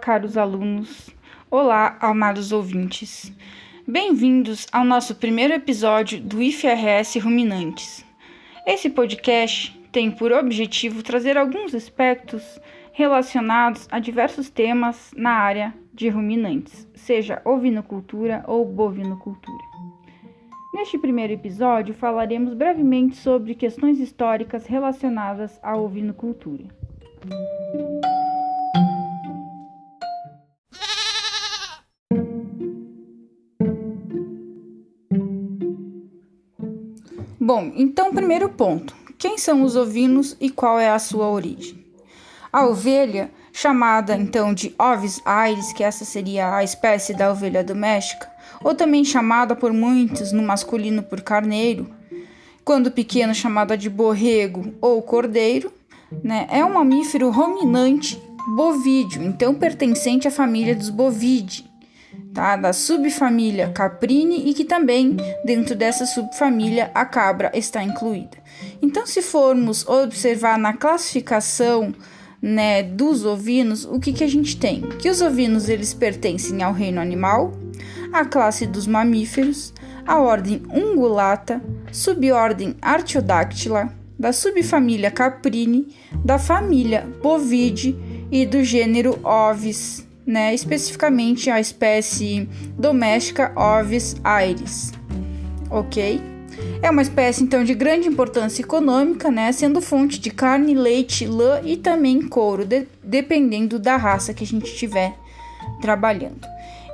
Caros alunos. Olá, amados ouvintes. Bem-vindos ao nosso primeiro episódio do IFRS Ruminantes. Esse podcast tem por objetivo trazer alguns aspectos relacionados a diversos temas na área de ruminantes, seja ovinocultura ou bovinocultura. Neste primeiro episódio, falaremos brevemente sobre questões históricas relacionadas à ovinocultura. Bom, então, primeiro ponto: quem são os ovinos e qual é a sua origem? A ovelha, chamada então de Ovis aires, que essa seria a espécie da ovelha doméstica, ou também chamada por muitos no masculino por carneiro, quando pequeno chamada de borrego ou cordeiro, né, é um mamífero ruminante bovídeo, então pertencente à família dos bovidae tá? da subfamília Caprine e que também dentro dessa subfamília a cabra está incluída. Então, se formos observar na classificação né, dos ovinos, o que, que a gente tem? Que os ovinos eles pertencem ao reino animal, à classe dos mamíferos, à ordem ungulata, subordem Artiodactyla, da subfamília Caprine, da família Bovide e do gênero Ovis né, especificamente a espécie doméstica Ovis aires, ok? É uma espécie então de grande importância econômica, né, sendo fonte de carne, leite, lã e também couro, de, dependendo da raça que a gente estiver trabalhando.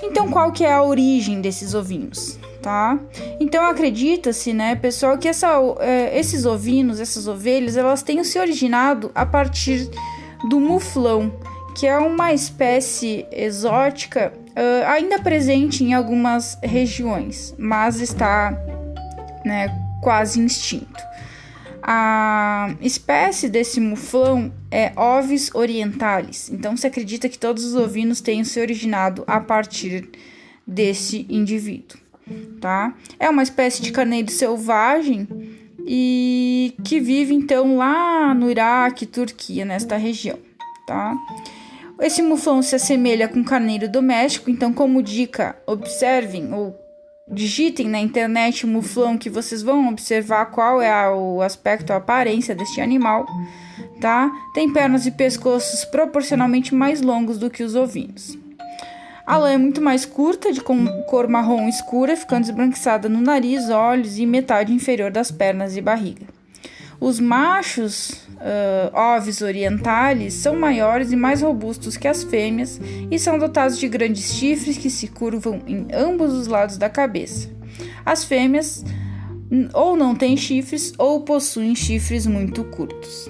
Então, qual que é a origem desses ovinos? Tá? Então acredita-se, né, pessoal, que essa, é, esses ovinos, essas ovelhas, elas tenham se originado a partir do muflão, que é uma espécie exótica uh, ainda presente em algumas regiões, mas está né, quase extinto. A espécie desse muflão é Ovis orientalis, então se acredita que todos os ovinos tenham se originado a partir desse indivíduo, tá? É uma espécie de carneiro selvagem e que vive então lá no Iraque, Turquia, nesta região, tá? Esse muflão se assemelha com carneiro doméstico, então, como dica, observem ou digitem na internet o muflão que vocês vão observar qual é o aspecto, a aparência deste animal, tá? Tem pernas e pescoços proporcionalmente mais longos do que os ovinos. A lã é muito mais curta, de cor marrom escura, ficando esbranquiçada no nariz, olhos e metade inferior das pernas e barriga. Os machos uh, ovis orientales são maiores e mais robustos que as fêmeas e são dotados de grandes chifres que se curvam em ambos os lados da cabeça. As fêmeas ou não têm chifres ou possuem chifres muito curtos.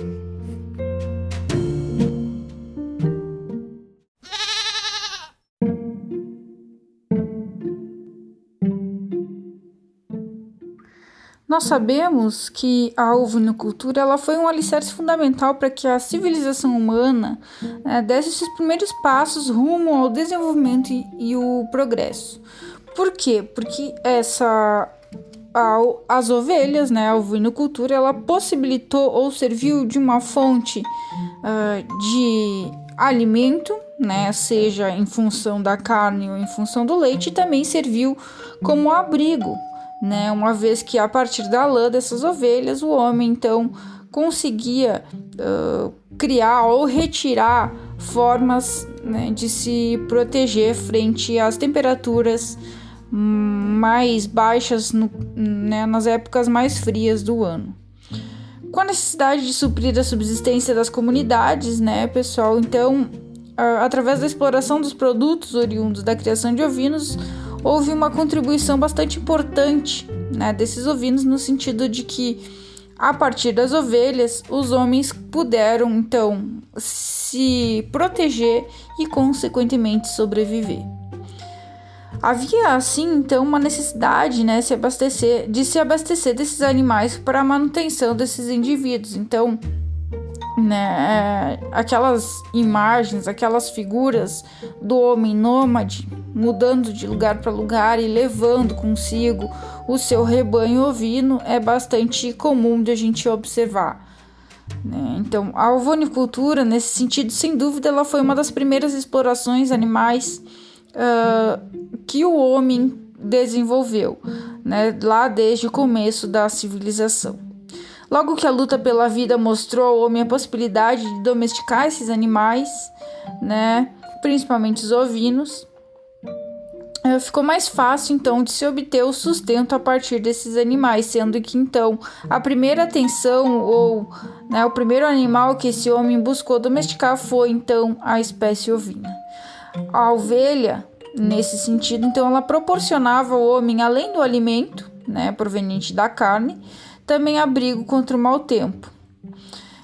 Nós sabemos que a ovinocultura ela foi um alicerce fundamental para que a civilização humana né, desse esses primeiros passos rumo ao desenvolvimento e, e o progresso. Por quê? Porque essa as ovelhas, né, a ovinocultura, ela possibilitou ou serviu de uma fonte uh, de alimento, né, seja em função da carne ou em função do leite, e também serviu como abrigo né? Uma vez que a partir da lã dessas ovelhas o homem então conseguia uh, criar ou retirar formas né, de se proteger frente às temperaturas mais baixas no, né, nas épocas mais frias do ano. Com a necessidade de suprir a subsistência das comunidades, né, pessoal, então, através da exploração dos produtos oriundos da criação de ovinos, houve uma contribuição bastante importante né, desses ovinos, no sentido de que, a partir das ovelhas, os homens puderam então se proteger e, consequentemente, sobreviver. Havia assim então uma necessidade, né, se abastecer, de se abastecer desses animais para a manutenção desses indivíduos. Então, né, aquelas imagens, aquelas figuras do homem nômade mudando de lugar para lugar e levando consigo o seu rebanho ovino é bastante comum de a gente observar. Né? Então, a ovonicultura, nesse sentido, sem dúvida, ela foi uma das primeiras explorações animais uh, que o homem desenvolveu, né? lá desde o começo da civilização. Logo que a luta pela vida mostrou ao homem a possibilidade de domesticar esses animais, né? principalmente os ovinos, eh, ficou mais fácil então de se obter o sustento a partir desses animais, sendo que então a primeira atenção ou né, o primeiro animal que esse homem buscou domesticar foi então a espécie ovina. A ovelha, nesse sentido, então ela proporcionava ao homem, além do alimento, né, proveniente da carne, também abrigo contra o mau tempo.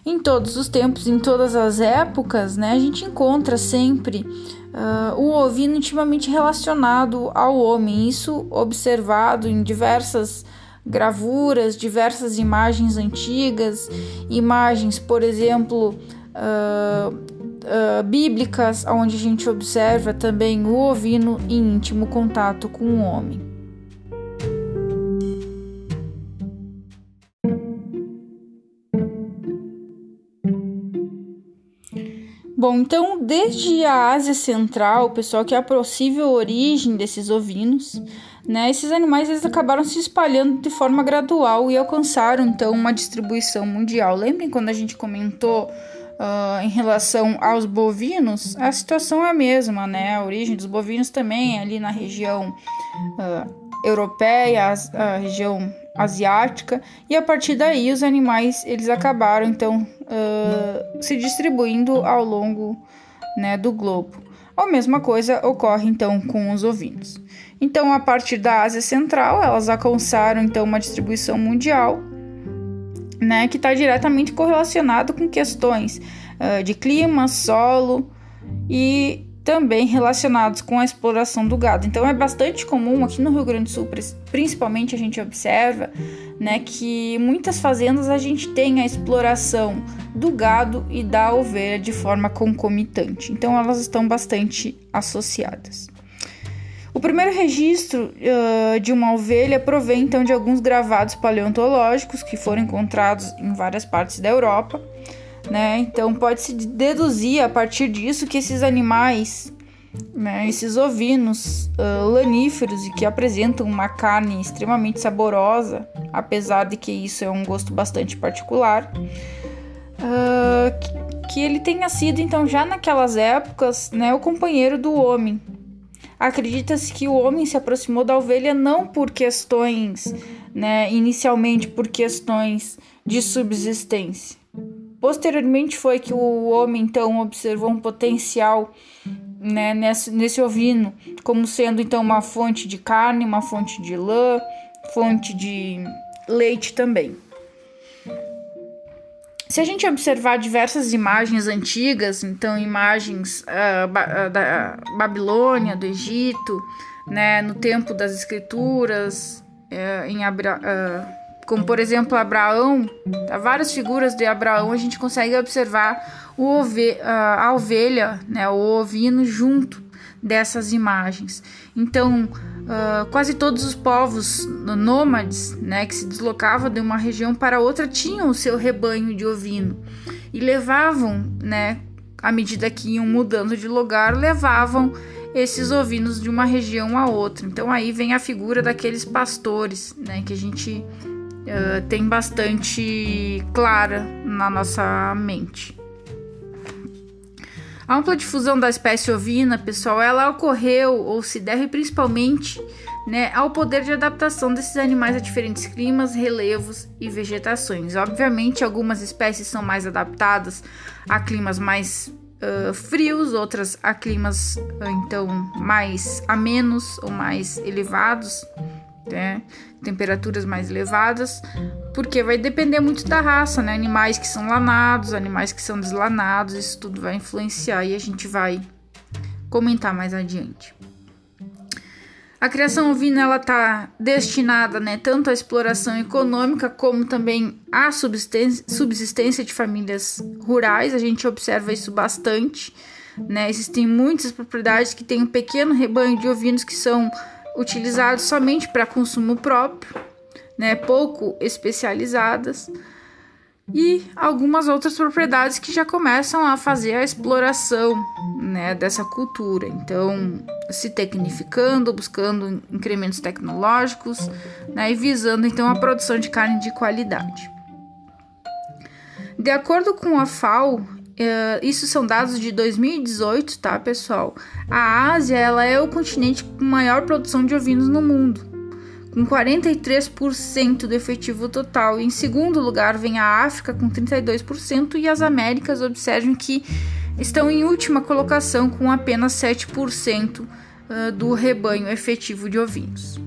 Em todos os tempos, em todas as épocas, né, a gente encontra sempre uh, o ovino intimamente relacionado ao homem, isso observado em diversas gravuras, diversas imagens antigas, imagens, por exemplo, uh, uh, bíblicas, onde a gente observa também o ovino em íntimo contato com o homem. Bom, então, desde a Ásia Central, pessoal, que é a possível origem desses ovinos, né, esses animais eles acabaram se espalhando de forma gradual e alcançaram, então, uma distribuição mundial. Lembrem quando a gente comentou uh, em relação aos bovinos? A situação é a mesma, né? A origem dos bovinos também é ali na região uh, europeia, a região asiática, e a partir daí os animais eles acabaram então uh, se distribuindo ao longo né, do globo. A mesma coisa ocorre então com os ovinos. Então, a partir da Ásia Central, elas alcançaram então uma distribuição mundial, né, que está diretamente correlacionado com questões uh, de clima, solo e também relacionados com a exploração do gado. Então é bastante comum aqui no Rio Grande do Sul, principalmente a gente observa, né, que muitas fazendas a gente tem a exploração do gado e da ovelha de forma concomitante. Então elas estão bastante associadas. O primeiro registro uh, de uma ovelha provém então de alguns gravados paleontológicos que foram encontrados em várias partes da Europa né? Então pode-se deduzir a partir disso que esses animais, né, esses ovinos uh, laníferos e que apresentam uma carne extremamente saborosa, apesar de que isso é um gosto bastante particular, uh, que, que ele tenha sido então já naquelas épocas, né, o companheiro do homem. Acredita-se que o homem se aproximou da ovelha não por questões, né, inicialmente por questões de subsistência, Posteriormente foi que o homem então observou um potencial né, nesse, nesse ovino como sendo então uma fonte de carne, uma fonte de lã, fonte de leite também. Se a gente observar diversas imagens antigas, então imagens uh, da Babilônia, do Egito, né, no tempo das escrituras, uh, em Abra uh, como por exemplo Abraão, tá? várias figuras de Abraão a gente consegue observar o ove a ovelha, né, o ovino junto dessas imagens. Então, uh, quase todos os povos nômades, né, que se deslocavam de uma região para outra, tinham o seu rebanho de ovino e levavam, né, à medida que iam mudando de lugar, levavam esses ovinos de uma região a outra. Então aí vem a figura daqueles pastores, né, que a gente uh, tem bastante clara na nossa mente. A ampla difusão da espécie ovina, pessoal, ela ocorreu ou se deve principalmente né, ao poder de adaptação desses animais a diferentes climas, relevos e vegetações. Obviamente, algumas espécies são mais adaptadas a climas mais uh, frios, outras a climas uh, então mais amenos ou mais elevados né? Temperaturas mais elevadas, porque vai depender muito da raça, né? Animais que são lanados, animais que são deslanados, isso tudo vai influenciar e a gente vai comentar mais adiante. A criação ovina ela está destinada, né, tanto à exploração econômica como também à subsistência, subsistência de famílias rurais. A gente observa isso bastante, né? Existem muitas propriedades que têm um pequeno rebanho de ovinos que são utilizados somente para consumo próprio, né, pouco especializadas, e algumas outras propriedades que já começam a fazer a exploração né, dessa cultura. Então, se tecnificando, buscando incrementos tecnológicos né, e visando então a produção de carne de qualidade. De acordo com a FAO, Uh, isso são dados de 2018, tá, pessoal? A Ásia ela é o continente com maior produção de ovinos no mundo, com 43% do efetivo total. Em segundo lugar vem a África com 32% e as Américas, observem que estão em última colocação com apenas 7% uh, do rebanho efetivo de ovinos.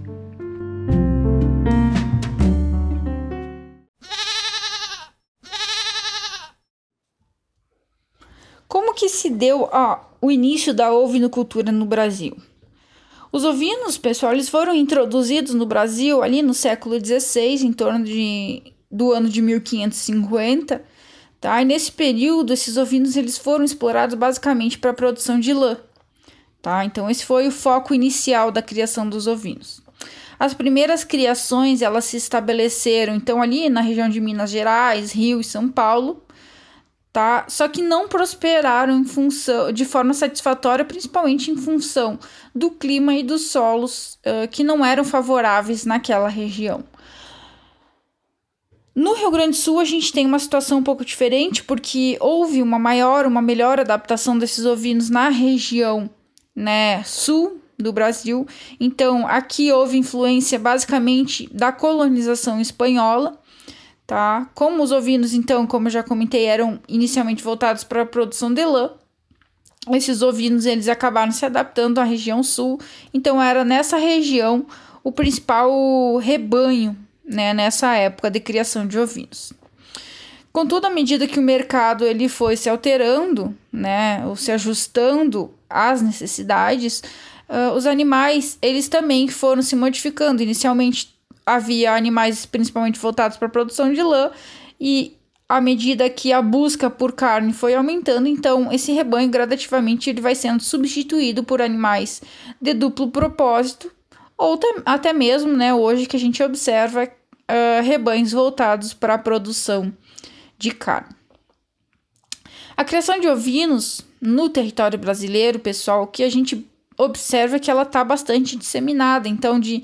Se deu ó, o início da ovinocultura no Brasil? Os ovinos, pessoal, eles foram introduzidos no Brasil ali no século XVI, em torno de, do ano de 1550, tá? E nesse período, esses ovinos eles foram explorados basicamente para a produção de lã, tá? Então esse foi o foco inicial da criação dos ovinos. As primeiras criações elas se estabeleceram então ali na região de Minas Gerais, Rio e São Paulo, tá? Só que não prosperaram em função, de forma satisfatória, principalmente em função do clima e dos solos uh, que não eram favoráveis naquela região. No Rio Grande do Sul, a gente tem uma situação um pouco diferente, porque houve uma maior, uma melhor adaptação desses ovinos na região né, sul do Brasil. Então, aqui houve influência basicamente da colonização espanhola tá? Como os ovinos, então, como eu já comentei, eram inicialmente voltados para a produção de lã, esses ovinos eles acabaram se adaptando à região sul, então era nessa região o principal rebanho, né, nessa época de criação de ovinos. Contudo, à medida que o mercado ele foi se alterando, né, ou se ajustando às necessidades, uh, os animais eles também foram se modificando. Inicialmente havia animais principalmente voltados para a produção de lã e à medida que a busca por carne foi aumentando, então esse rebanho gradativamente ele vai sendo substituído por animais de duplo propósito ou até mesmo, né, hoje que a gente observa uh, rebanhos voltados para a produção de carne. A criação de ovinos no território brasileiro, pessoal, que a gente observa que ela está bastante disseminada, então de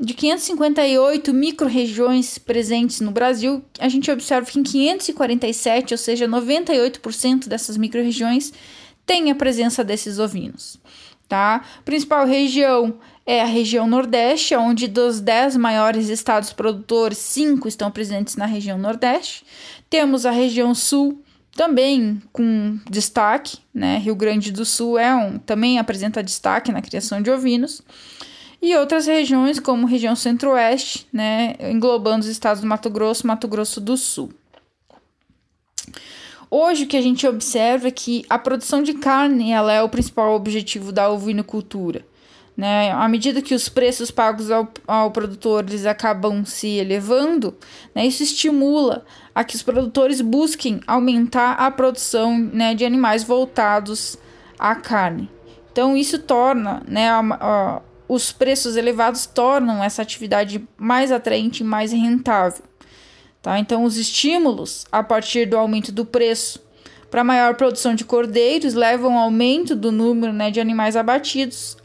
de 558 micro-regiões presentes no Brasil, a gente observa que em 547, ou seja, 98% dessas micro-regiões, tem a presença desses ovinos. Tá? A principal região é a região Nordeste, onde dos 10 maiores estados produtores, 5 estão presentes na região Nordeste. Temos a região Sul, também com destaque, né? Rio Grande do Sul é um, também apresenta destaque na criação de ovinos e outras regiões, como região centro-oeste, né, englobando os estados do Mato Grosso Mato Grosso do Sul. Hoje o que a gente observa é que a produção de carne ela é o principal objetivo da ovinocultura. Né? À medida que os preços pagos ao, ao produtor eles acabam se elevando, né, isso estimula a que os produtores busquem aumentar a produção né, de animais voltados à carne. Então, isso torna né, a, os preços elevados tornam essa atividade mais atraente e mais rentável. Tá? Então, os estímulos a partir do aumento do preço para maior produção de cordeiros levam ao aumento do número né, de animais abatidos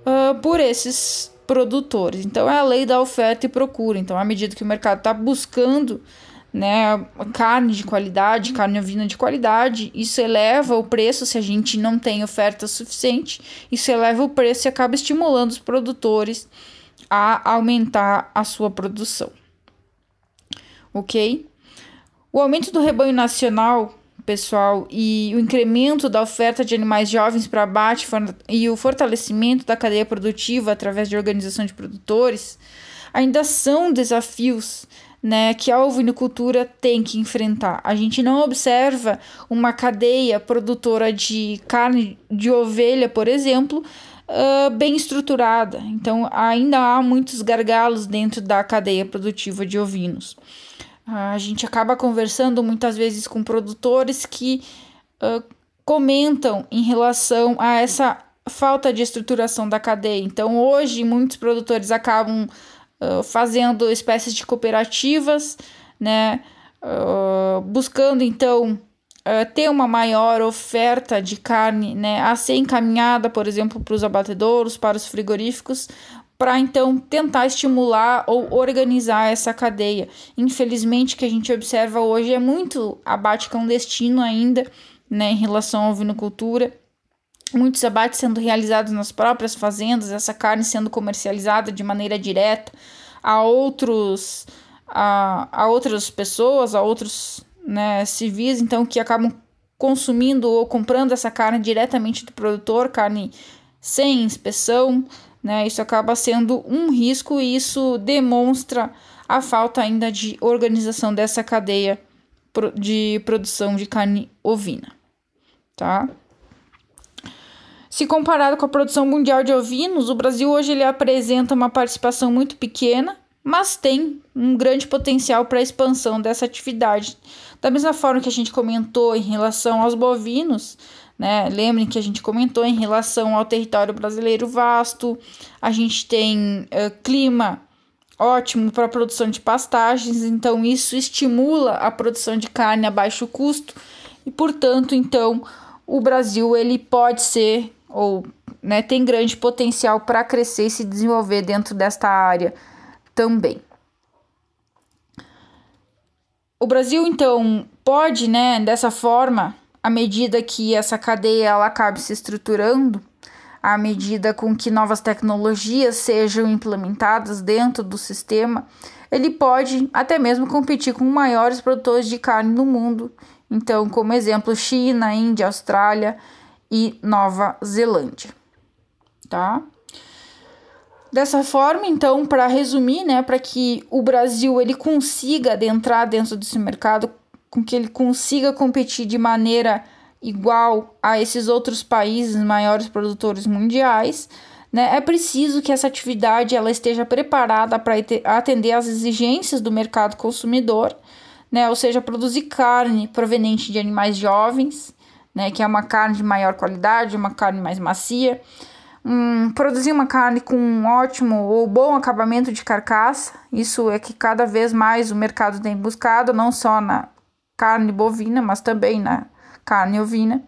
uh, por esses produtores. Então, é a lei da oferta e procura. Então, à medida que o mercado está buscando né, carne de qualidade, carne ovina de qualidade, isso eleva o preço se a gente não tem oferta suficiente, isso eleva o preço e acaba estimulando os produtores a aumentar a sua produção. OK? O aumento do rebanho nacional, pessoal, e o incremento da oferta de animais jovens para abate e o fortalecimento da cadeia produtiva através de organização de produtores ainda são desafios né, que a ovinocultura tem que enfrentar. A gente não observa uma cadeia produtora de carne de ovelha, por exemplo, uh, bem estruturada. Então, ainda há muitos gargalos dentro da cadeia produtiva de ovinos. Uh, a gente acaba conversando muitas vezes com produtores que uh, comentam em relação a essa falta de estruturação da cadeia. Então, hoje, muitos produtores acabam fazendo espécies de cooperativas, né? uh, buscando então uh, ter uma maior oferta de carne né, a ser encaminhada, por exemplo, para os abatedouros, para os frigoríficos, para então tentar estimular ou organizar essa cadeia. Infelizmente, o que a gente observa hoje é muito abate clandestino ainda, né, em relação à ovinocultura. Muitos abates sendo realizados nas próprias fazendas, essa carne sendo comercializada de maneira direta a outros a, a outras pessoas, a outros né, civis, então que acabam consumindo ou comprando essa carne diretamente do produtor, carne sem inspeção, né? Isso acaba sendo um risco e isso demonstra a falta ainda de organização dessa cadeia de produção de carne ovina, tá? Se comparado com a produção mundial de ovinos, o Brasil hoje ele apresenta uma participação muito pequena, mas tem um grande potencial para a expansão dessa atividade. Da mesma forma que a gente comentou em relação aos bovinos, né? Lembrem que a gente comentou em relação ao território brasileiro vasto, a gente tem uh, clima ótimo para a produção de pastagens, então isso estimula a produção de carne a baixo custo e, portanto, então o Brasil ele pode ser ou né, tem grande potencial para crescer e se desenvolver dentro desta área também. O Brasil então pode, né, dessa forma, à medida que essa cadeia ela acabe se estruturando, à medida com que novas tecnologias sejam implementadas dentro do sistema, ele pode até mesmo competir com maiores produtores de carne no mundo. Então, como exemplo, China, Índia, Austrália e Nova Zelândia. Tá? Dessa forma, então, para resumir, né, para que o Brasil ele consiga adentrar dentro desse mercado com que ele consiga competir de maneira igual a esses outros países maiores produtores mundiais, né, é preciso que essa atividade ela esteja preparada para atender às exigências do mercado consumidor, né, ou seja, produzir carne proveniente de animais jovens, né, que é uma carne de maior qualidade, uma carne mais macia, um, produzir uma carne com um ótimo ou bom acabamento de carcaça, isso é que cada vez mais o mercado tem buscado, não só na carne bovina, mas também na carne ovina,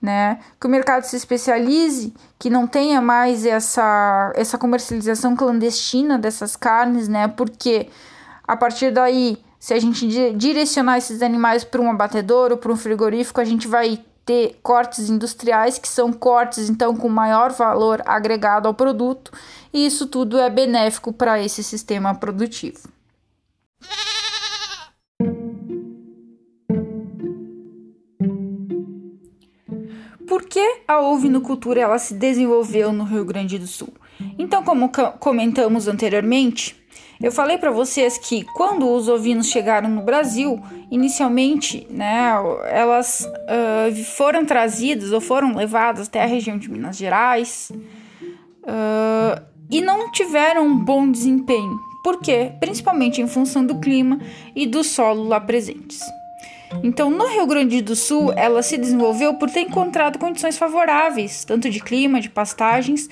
né? Que o mercado se especialize, que não tenha mais essa, essa comercialização clandestina dessas carnes, né? Porque a partir daí, se a gente direcionar esses animais para um abatedor ou para um frigorífico, a gente vai ter cortes industriais, que são cortes então com maior valor agregado ao produto, e isso tudo é benéfico para esse sistema produtivo. Por que a ovinocultura ela se desenvolveu no Rio Grande do Sul? Então, como comentamos anteriormente, eu falei para vocês que quando os ovinos chegaram no Brasil, inicialmente, né, elas uh, foram trazidas ou foram levadas até a região de Minas Gerais uh, e não tiveram um bom desempenho. Por quê? Principalmente em função do clima e do solo lá presentes. Então, no Rio Grande do Sul, ela se desenvolveu por ter encontrado condições favoráveis, tanto de clima, de pastagens,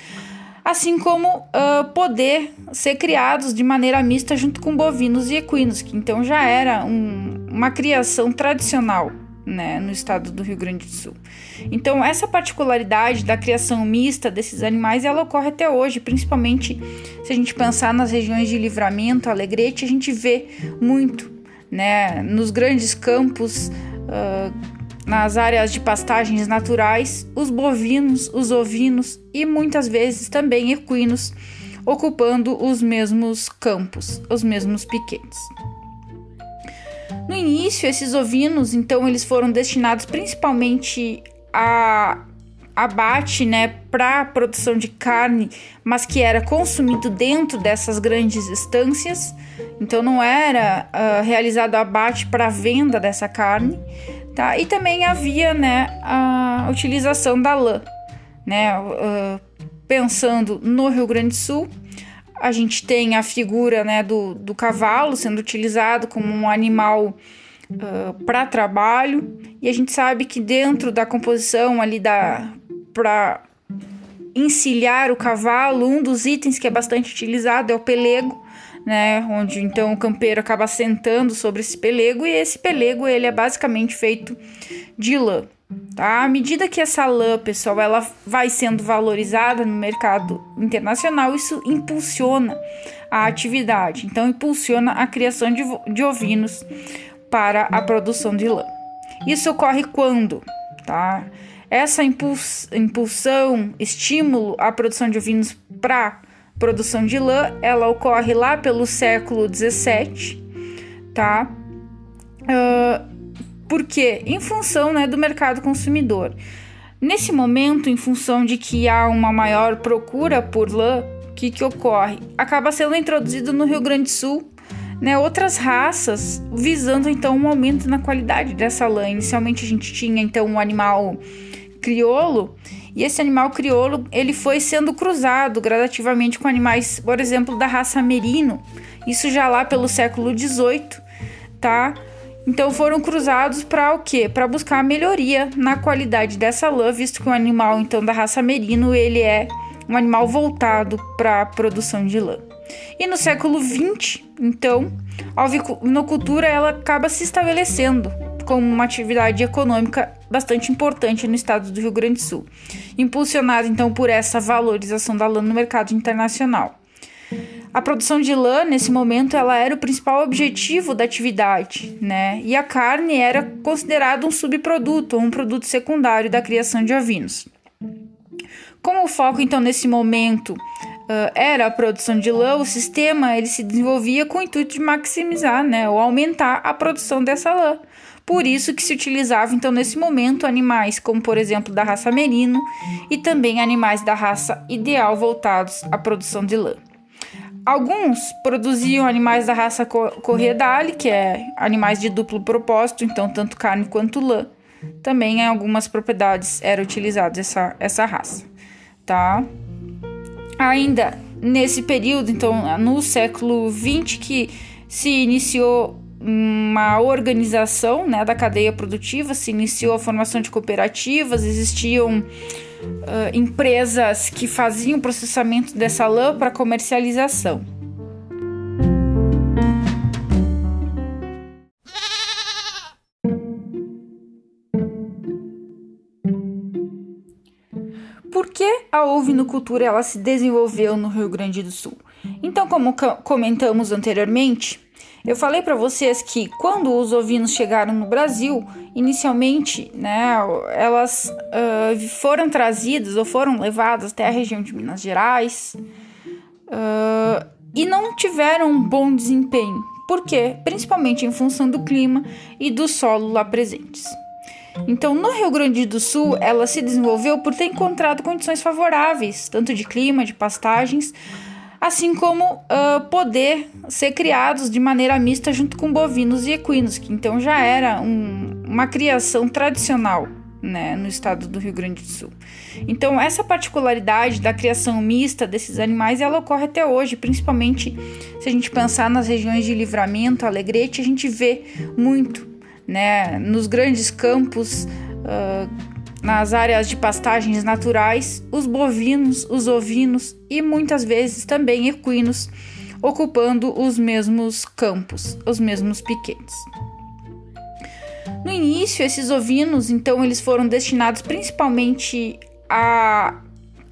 assim como uh, poder ser criados de maneira mista junto com bovinos e equinos, que então já era um, uma criação tradicional né, no estado do Rio Grande do Sul. Então, essa particularidade da criação mista desses animais, ela ocorre até hoje, principalmente se a gente pensar nas regiões de Livramento, Alegrete, a gente vê muito né, nos grandes campos, uh, nas áreas de pastagens naturais, os bovinos, os ovinos e muitas vezes também equinos ocupando os mesmos campos, os mesmos piquetes. No início, esses ovinos, então, eles foram destinados principalmente a abate, né, para produção de carne, mas que era consumido dentro dessas grandes estâncias. Então não era uh, realizado abate para venda dessa carne, tá? E também havia, né, a utilização da lã, né? Uh, pensando no Rio Grande do Sul, a gente tem a figura, né, do, do cavalo sendo utilizado como um animal Uh, para trabalho e a gente sabe que dentro da composição ali da para encilhar o cavalo, um dos itens que é bastante utilizado é o pelego, né, onde então o campeiro acaba sentando sobre esse pelego e esse pelego ele é basicamente feito de lã. Tá? À medida que essa lã, pessoal, ela vai sendo valorizada no mercado internacional, isso impulsiona a atividade. Então, impulsiona a criação de, de ovinos para a produção de lã. Isso ocorre quando, tá? Essa impuls, impulsão, estímulo à produção de ovinos para produção de lã, ela ocorre lá pelo século 17, tá? Uh, por quê? Em função né, do mercado consumidor. Nesse momento, em função de que há uma maior procura por lã, o que, que ocorre? Acaba sendo introduzido no Rio Grande do Sul né, outras raças, visando então um aumento na qualidade dessa lã. Inicialmente a gente tinha então um animal crioulo e esse animal crioulo ele foi sendo cruzado gradativamente com animais, por exemplo, da raça merino. Isso já lá pelo século XVIII, tá? Então foram cruzados para o quê? Para buscar melhoria na qualidade dessa lã, visto que o animal então da raça merino ele é um animal voltado para a produção de lã. E no século XX, então, a ovinocultura ela acaba se estabelecendo como uma atividade econômica bastante importante no estado do Rio Grande do Sul, impulsionada então por essa valorização da lã no mercado internacional. A produção de lã, nesse momento, ela era o principal objetivo da atividade, né? E a carne era considerada um subproduto um produto secundário da criação de ovinos. Como o foco, então, nesse momento uh, era a produção de lã, o sistema ele se desenvolvia com o intuito de maximizar, né, ou aumentar a produção dessa lã. Por isso que se utilizava, então, nesse momento, animais como, por exemplo, da raça merino e também animais da raça ideal voltados à produção de lã. Alguns produziam animais da raça corredale, que é animais de duplo propósito, então tanto carne quanto lã. Também em algumas propriedades era utilizada essa, essa raça, tá? Ainda nesse período, então no século XX, que se iniciou uma organização né, da cadeia produtiva, se iniciou a formação de cooperativas, existiam uh, empresas que faziam o processamento dessa lã para comercialização. Por que a ovinocultura ela se desenvolveu no Rio Grande do Sul? Então, como comentamos anteriormente, eu falei para vocês que quando os ovinos chegaram no Brasil, inicialmente, né, elas uh, foram trazidas ou foram levadas até a região de Minas Gerais uh, e não tiveram um bom desempenho. Por quê? Principalmente em função do clima e do solo lá presentes. Então, no Rio Grande do Sul, ela se desenvolveu por ter encontrado condições favoráveis, tanto de clima, de pastagens, assim como uh, poder ser criados de maneira mista junto com bovinos e equinos, que então já era um, uma criação tradicional né, no estado do Rio Grande do Sul. Então, essa particularidade da criação mista desses animais, ela ocorre até hoje, principalmente se a gente pensar nas regiões de Livramento, Alegrete, a gente vê muito, né, nos grandes campos uh, nas áreas de pastagens naturais, os bovinos, os ovinos e muitas vezes também equinos ocupando os mesmos campos, os mesmos piquetes. No início, esses ovinos, então, eles foram destinados principalmente a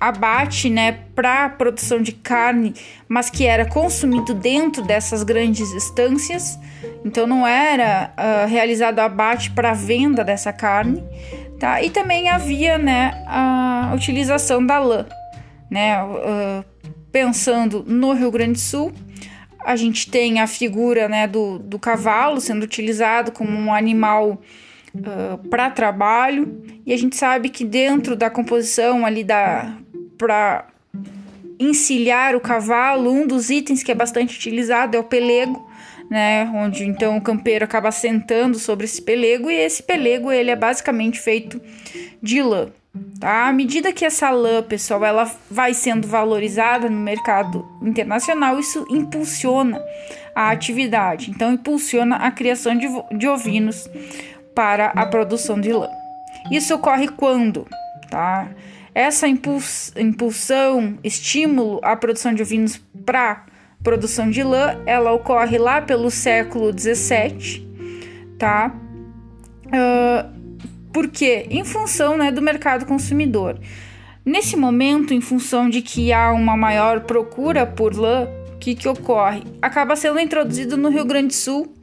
abate, né, para produção de carne, mas que era consumido dentro dessas grandes estâncias. Então, não era uh, realizado abate para venda dessa carne, Tá? E também havia né, a utilização da lã. Né? Uh, pensando no Rio Grande do Sul, a gente tem a figura né, do, do cavalo sendo utilizado como um animal uh, para trabalho, e a gente sabe que dentro da composição ali da para encilhar o cavalo, um dos itens que é bastante utilizado é o pelego, né, onde então o campeiro acaba sentando sobre esse pelego e esse pelego ele é basicamente feito de lã. Tá? À medida que essa lã, pessoal, ela vai sendo valorizada no mercado internacional, isso impulsiona a atividade, então impulsiona a criação de, de ovinos para a produção de lã. Isso ocorre quando, tá? Essa impuls, impulsão, estímulo à produção de ovinos para produção de lã, ela ocorre lá pelo século 17, tá? Uh, por quê? Em função né, do mercado consumidor. Nesse momento, em função de que há uma maior procura por lã, o que, que ocorre? Acaba sendo introduzido no Rio Grande do Sul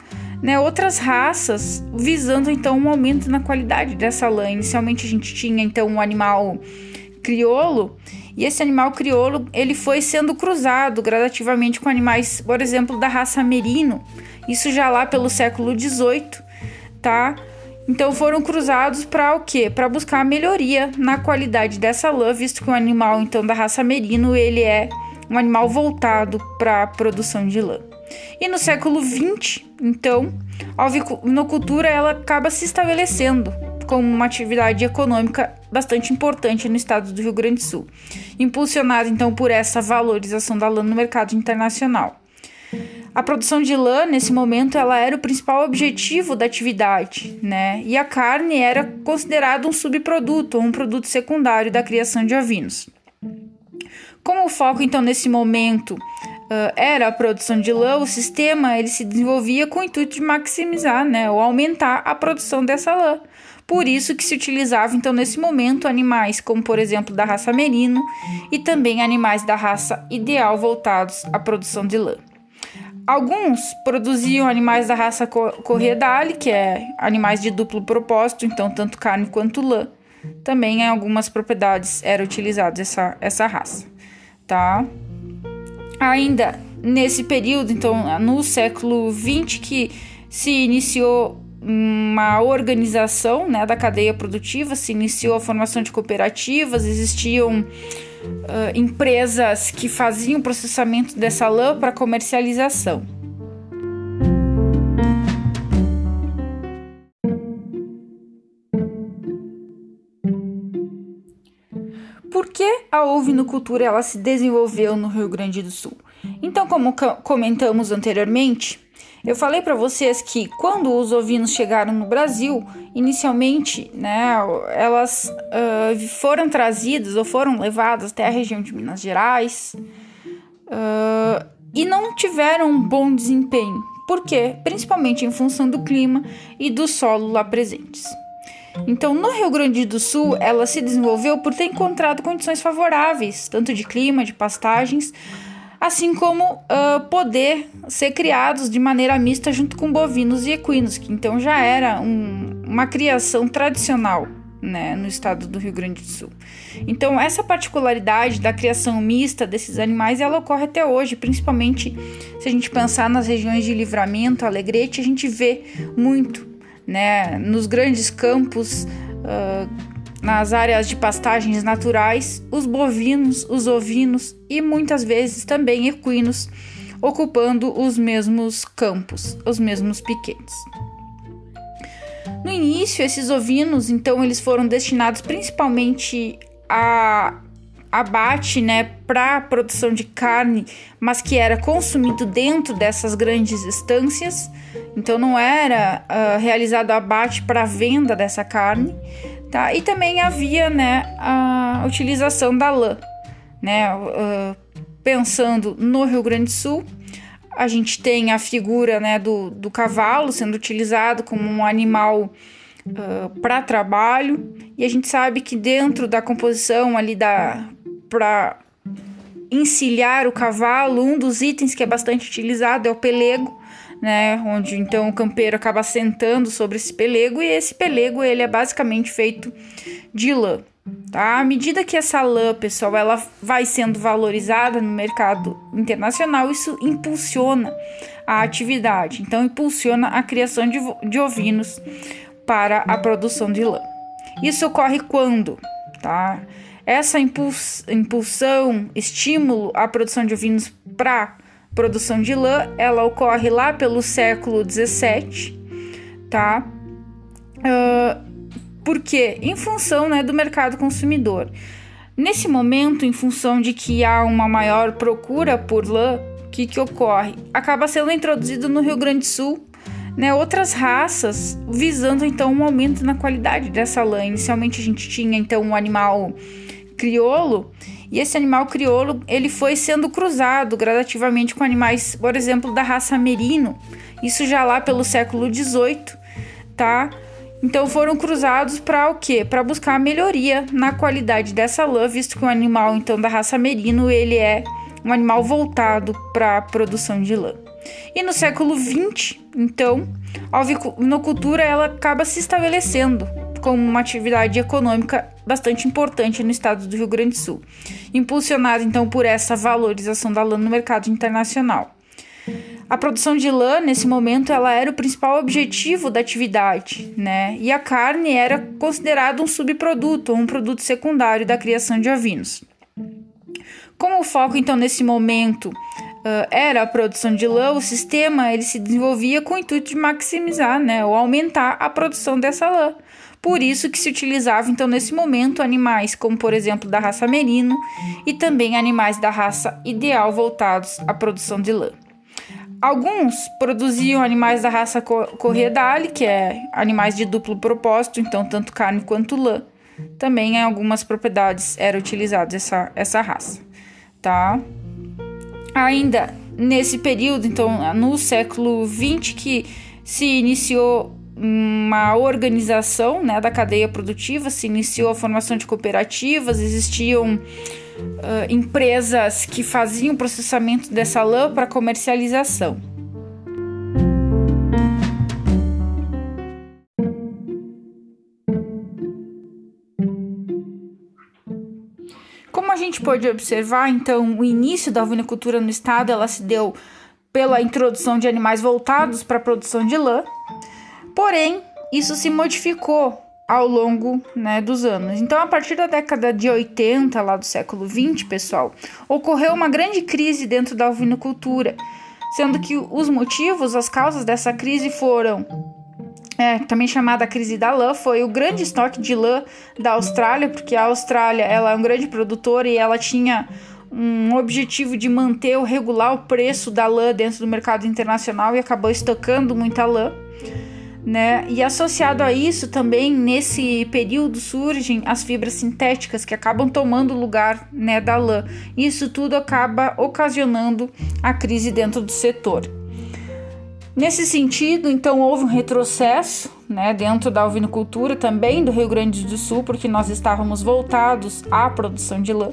né, outras raças, visando então um aumento na qualidade dessa lã. Inicialmente a gente tinha então um animal crioulo e esse animal crioulo ele foi sendo cruzado gradativamente com animais, por exemplo, da raça merino. Isso já lá pelo século XVIII, tá? Então foram cruzados para o quê? Para buscar a melhoria na qualidade dessa lã, visto que o animal então da raça merino ele é um animal voltado para a produção de lã. E no século XX, então, a ovinocultura ela acaba se estabelecendo como uma atividade econômica bastante importante no estado do Rio Grande do Sul, impulsionada então por essa valorização da lã no mercado internacional. A produção de lã, nesse momento, ela era o principal objetivo da atividade, né? E a carne era considerada um subproduto, um produto secundário da criação de ovinos. Como o foco, então, nesse momento uh, era a produção de lã, o sistema ele se desenvolvia com o intuito de maximizar, né, ou aumentar a produção dessa lã. Por isso que se utilizava então nesse momento animais como por exemplo da raça merino e também animais da raça ideal voltados à produção de lã. Alguns produziam animais da raça corredale, que é animais de duplo propósito, então tanto carne quanto lã. Também em algumas propriedades era utilizada essa, essa raça, tá? ainda nesse período, então no século XX, que se iniciou uma organização né, da cadeia produtiva, se iniciou a formação de cooperativas, existiam uh, empresas que faziam processamento dessa lã para comercialização. Por que a ovinocultura ela se desenvolveu no Rio Grande do Sul? Então, como comentamos anteriormente, eu falei para vocês que quando os ovinos chegaram no Brasil, inicialmente, né, elas uh, foram trazidas ou foram levadas até a região de Minas Gerais uh, e não tiveram um bom desempenho. Por quê? Principalmente em função do clima e do solo lá presentes. Então, no Rio Grande do Sul, ela se desenvolveu por ter encontrado condições favoráveis, tanto de clima, de pastagens, assim como uh, poder ser criados de maneira mista junto com bovinos e equinos, que então já era um, uma criação tradicional né, no estado do Rio Grande do Sul. Então, essa particularidade da criação mista desses animais, ela ocorre até hoje, principalmente se a gente pensar nas regiões de Livramento, Alegrete, a gente vê muito né, nos grandes campos, uh, nas áreas de pastagens naturais, os bovinos, os ovinos e muitas vezes também equinos ocupando os mesmos campos, os mesmos piquetes. No início, esses ovinos, então, eles foram destinados principalmente a abate, né, para produção de carne, mas que era consumido dentro dessas grandes estâncias. Então não era uh, realizado abate para venda dessa carne, tá? E também havia, né, a utilização da lã, né? Uh, pensando no Rio Grande do Sul, a gente tem a figura, né, do, do cavalo sendo utilizado como um animal Uh, para trabalho e a gente sabe que dentro da composição ali da para encilhar o cavalo, um dos itens que é bastante utilizado é o pelego, né, onde então o campeiro acaba sentando sobre esse pelego e esse pelego ele é basicamente feito de lã. Tá? À medida que essa lã, pessoal, ela vai sendo valorizada no mercado internacional, isso impulsiona a atividade. Então, impulsiona a criação de, de ovinos para a produção de lã. Isso ocorre quando, tá? Essa impulsão, estímulo à produção de ovinos para produção de lã, ela ocorre lá pelo século 17, tá? Uh, por quê? Em função né, do mercado consumidor. Nesse momento, em função de que há uma maior procura por lã, o que, que ocorre? Acaba sendo introduzido no Rio Grande do Sul né, outras raças, visando então um aumento na qualidade dessa lã. Inicialmente a gente tinha então um animal crioulo, e esse animal crioulo ele foi sendo cruzado gradativamente com animais, por exemplo, da raça merino, isso já lá pelo século XVIII, tá? Então foram cruzados para o quê? Para buscar melhoria na qualidade dessa lã, visto que o animal então da raça merino ele é um animal voltado para a produção de lã. E no século XX, então, a ovinocultura ela acaba se estabelecendo como uma atividade econômica bastante importante no estado do Rio Grande do Sul, impulsionada então por essa valorização da lã no mercado internacional. A produção de lã, nesse momento, ela era o principal objetivo da atividade, né? E a carne era considerada um subproduto ou um produto secundário da criação de ovinos. Como o foco, então, nesse momento uh, era a produção de lã, o sistema ele se desenvolvia com o intuito de maximizar, né, ou aumentar a produção dessa lã. Por isso que se utilizava, então, nesse momento, animais como, por exemplo, da raça merino e também animais da raça ideal voltados à produção de lã. Alguns produziam animais da raça corredale, que é animais de duplo propósito, então tanto carne quanto lã. Também em algumas propriedades era utilizada essa, essa raça, tá? Ainda nesse período, então no século XX, que se iniciou uma organização né, da cadeia produtiva, se iniciou a formação de cooperativas, existiam uh, empresas que faziam o processamento dessa lã para comercialização. Como a gente pode observar, então, o início da ovinocultura no estado ela se deu pela introdução de animais voltados para a produção de lã. Porém, isso se modificou ao longo né, dos anos. Então, a partir da década de 80, lá do século 20, pessoal, ocorreu uma grande crise dentro da ovinocultura, sendo que os motivos, as causas dessa crise foram é, também chamada crise da lã, foi o grande estoque de lã da Austrália, porque a Austrália ela é um grande produtor e ela tinha um objetivo de manter ou regular o preço da lã dentro do mercado internacional e acabou estocando muita lã né? E associado a isso também nesse período surgem as fibras sintéticas que acabam tomando o lugar, né, da lã. Isso tudo acaba ocasionando a crise dentro do setor. Nesse sentido, então houve um retrocesso, né, dentro da ovinocultura também do Rio Grande do Sul, porque nós estávamos voltados à produção de lã.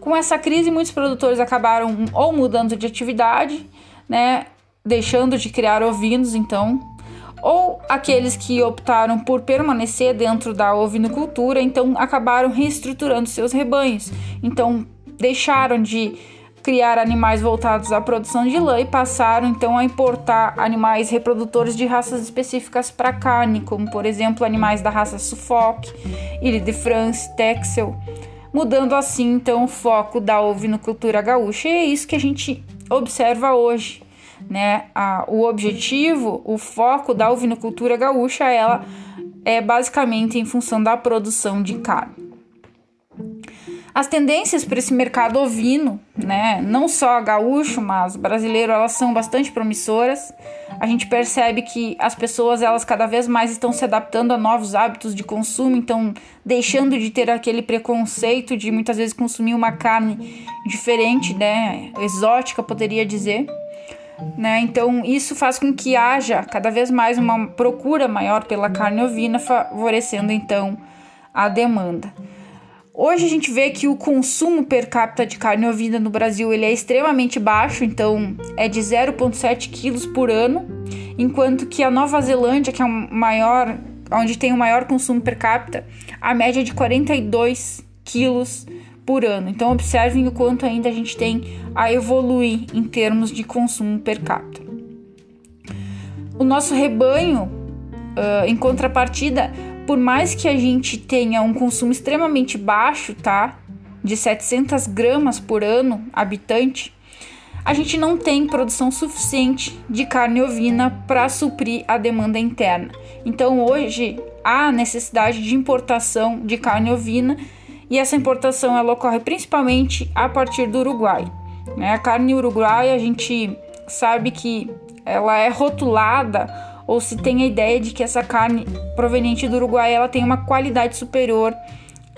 Com essa crise, muitos produtores acabaram ou mudando de atividade, né, deixando de criar ovinos, então ou aqueles que optaram por permanecer dentro da ovinocultura, então acabaram reestruturando seus rebanhos. Então deixaram de criar animais voltados à produção de lã e passaram então a importar animais reprodutores de raças específicas para carne, como por exemplo animais da raça Suffolk, Ile de France, Texel, mudando assim então o foco da ovinocultura gaúcha. E é isso que a gente observa hoje né? A, o objetivo, o foco da ovinocultura gaúcha, ela é basicamente em função da produção de carne. As tendências para esse mercado ovino, né, não só gaúcho, mas brasileiro, elas são bastante promissoras. A gente percebe que as pessoas, elas cada vez mais estão se adaptando a novos hábitos de consumo, então deixando de ter aquele preconceito de muitas vezes consumir uma carne diferente, né, exótica, poderia dizer. Né? Então, isso faz com que haja cada vez mais uma procura maior pela carne ovina, favorecendo então a demanda. Hoje a gente vê que o consumo per capita de carne ovina no Brasil ele é extremamente baixo, então é de 0,7 quilos por ano, enquanto que a Nova Zelândia, que é o maior, onde tem o maior consumo per capita, a média é de 42 quilos por ano. Então, observem o quanto ainda a gente tem a evoluir em termos de consumo per capita. O nosso rebanho, uh, em contrapartida, por mais que a gente tenha um consumo extremamente baixo, tá? De 700 gramas por ano habitante, a gente não tem produção suficiente de carne ovina para suprir a demanda interna. Então, hoje, há necessidade de importação de carne ovina e essa importação ela ocorre principalmente a partir do Uruguai. Né? A carne uruguaia a gente sabe que ela é rotulada ou se tem a ideia de que essa carne proveniente do Uruguai ela tem uma qualidade superior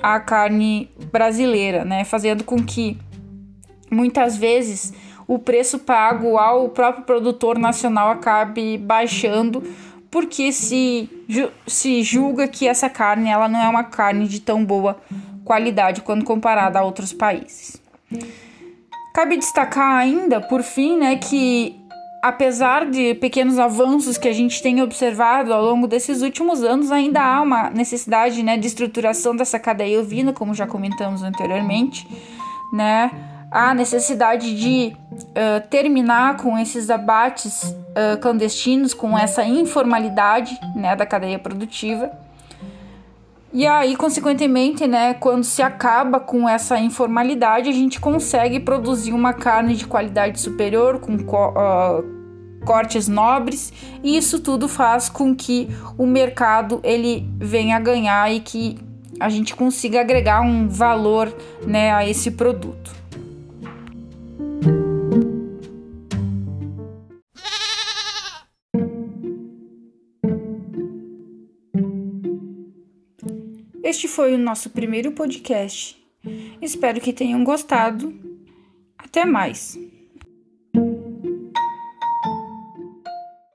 a carne brasileira, né? Fazendo com que muitas vezes o preço pago ao próprio produtor nacional acabe baixando, porque se, se julga que essa carne ela não é uma carne de tão boa qualidade quando comparada a outros países. Cabe destacar ainda, por fim, né, que apesar de pequenos avanços que a gente tem observado ao longo desses últimos anos, ainda há uma necessidade né, de estruturação dessa cadeia ovina, como já comentamos anteriormente, né? Há necessidade de uh, terminar com esses abates uh, clandestinos, com essa informalidade né, da cadeia produtiva. E aí, consequentemente, né, quando se acaba com essa informalidade, a gente consegue produzir uma carne de qualidade superior, com uh, cortes nobres, e isso tudo faz com que o mercado ele venha a ganhar e que a gente consiga agregar um valor né, a esse produto. Este foi o nosso primeiro podcast. Espero que tenham gostado. Até mais!